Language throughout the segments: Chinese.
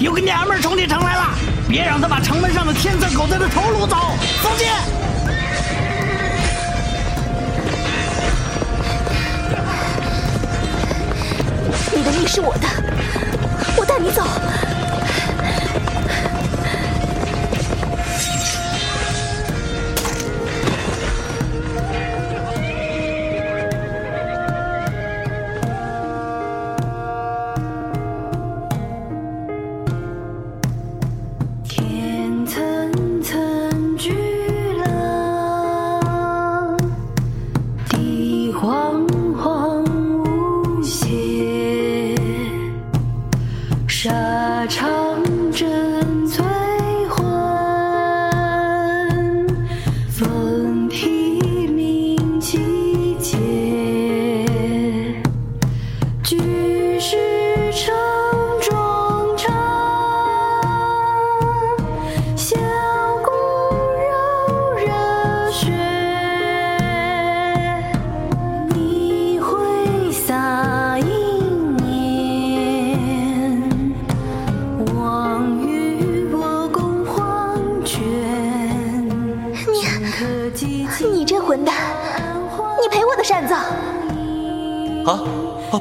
有个娘们冲进城来了，别让她把城门上的天色狗子的头颅走，走进。你的命是我的，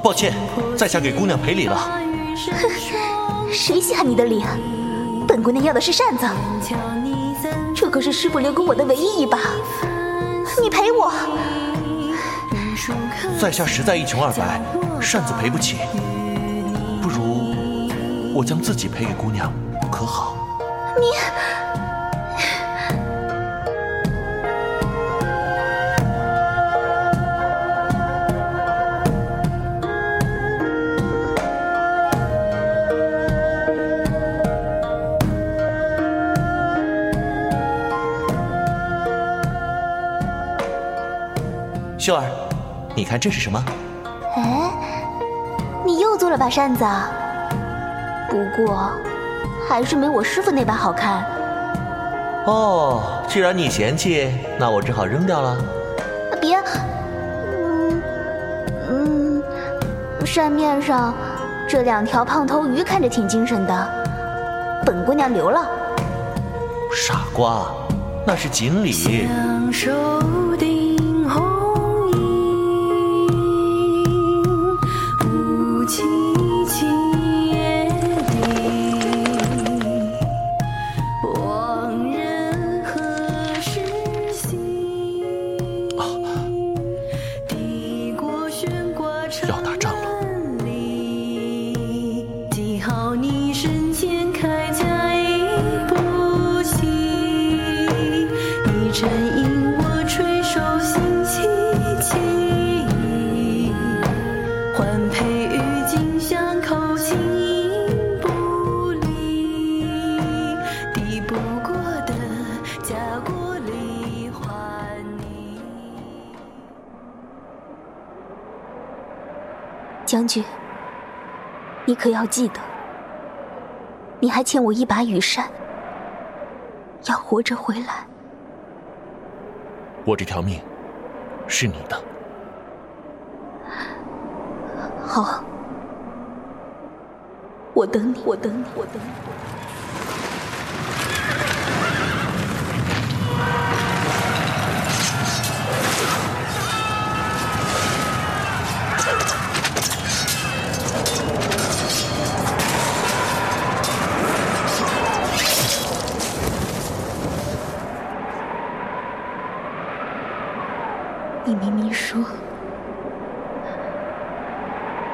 抱歉，在下给姑娘赔礼了。哼，谁稀罕你的礼？本姑娘要的是扇子，这可是师傅留给我的唯一一把。你赔我？在下实在一穷二白，扇子赔不起。不如我将自己赔给姑娘，可好？你。秀儿，你看这是什么？哎，你又做了把扇子啊？不过，还是没我师傅那把好看。哦，既然你嫌弃，那我只好扔掉了。别，嗯嗯，扇面上这两条胖头鱼看着挺精神的，本姑娘留了。傻瓜，那是锦鲤。身影我垂手心凄凄，换佩郁金香，口心不离，抵不过的家国离还你。将军，你可要记得，你还欠我一把羽扇，要活着回来。我这条命是你的。好，我等你，我等你，我等你。你明明说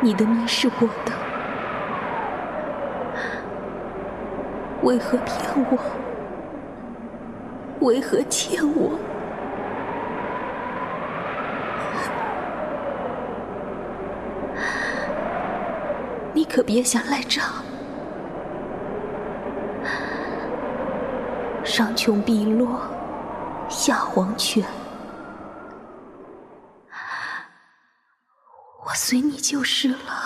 你的命是我的，为何骗我？为何欠我？你可别想赖账！上穷碧落下黄泉。随你就是了。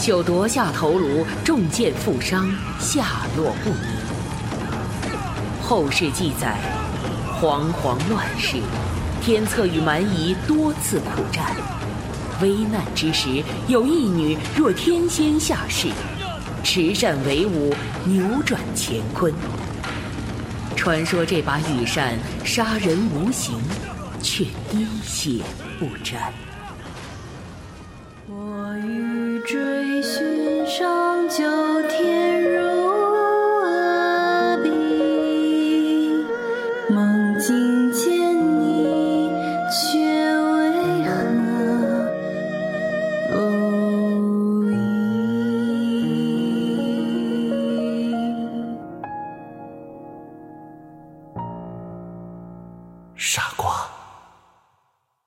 秀夺下头颅，中箭负伤，下落不明。后世记载，惶惶乱世，天策与蛮夷多次苦战。危难之时，有一女若天仙下世，持扇为舞，扭转乾坤。传说这把羽扇杀人无形，却滴血不沾。我欲追上九天如阿鼻，梦境见你，却为何偶遇？傻瓜，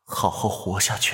好好活下去。